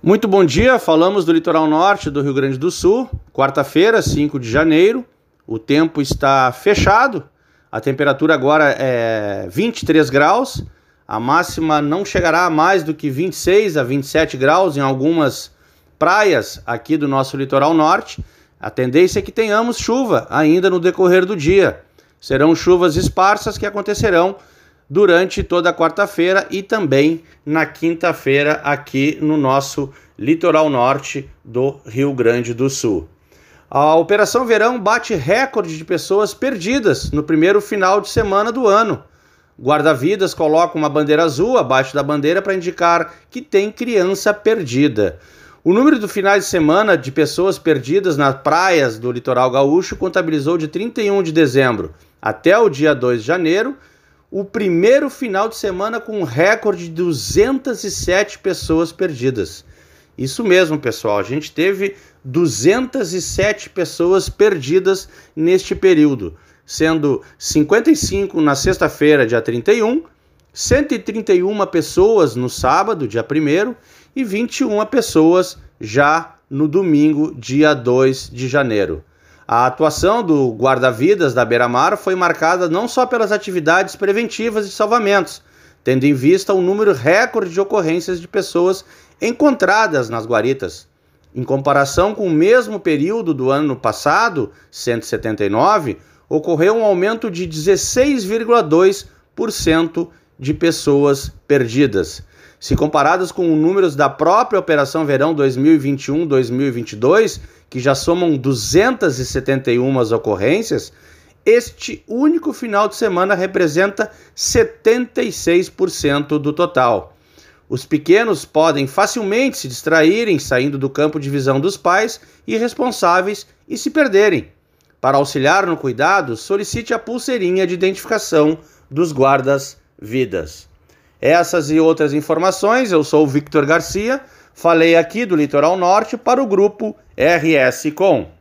Muito bom dia, falamos do litoral norte do Rio Grande do Sul, quarta-feira, 5 de janeiro. O tempo está fechado, a temperatura agora é 23 graus, a máxima não chegará a mais do que 26 a 27 graus em algumas praias aqui do nosso litoral norte. A tendência é que tenhamos chuva ainda no decorrer do dia. Serão chuvas esparsas que acontecerão durante toda a quarta-feira e também na quinta-feira aqui no nosso litoral norte do Rio Grande do Sul. A Operação Verão bate recorde de pessoas perdidas no primeiro final de semana do ano. Guarda-vidas coloca uma bandeira azul abaixo da bandeira para indicar que tem criança perdida. O número do final de semana de pessoas perdidas nas praias do litoral gaúcho contabilizou de 31 de dezembro até o dia 2 de janeiro o primeiro final de semana com um recorde de 207 pessoas perdidas. Isso mesmo, pessoal, a gente teve 207 pessoas perdidas neste período, sendo 55 na sexta-feira, dia 31, 131 pessoas no sábado, dia 1 e 21 pessoas já no domingo, dia 2 de janeiro. A atuação do guarda-vidas da Beira-Mar foi marcada não só pelas atividades preventivas de salvamentos, tendo em vista o número recorde de ocorrências de pessoas encontradas nas guaritas. Em comparação com o mesmo período do ano passado, 179, ocorreu um aumento de 16,2% de pessoas perdidas. Se comparadas com os números da própria Operação Verão 2021-2022, que já somam 271 ocorrências, este único final de semana representa 76% do total. Os pequenos podem facilmente se distraírem saindo do campo de visão dos pais irresponsáveis e se perderem. Para auxiliar no cuidado, solicite a pulseirinha de identificação dos guardas-vidas. Essas e outras informações, eu sou o Victor Garcia, falei aqui do Litoral Norte para o grupo RS Com.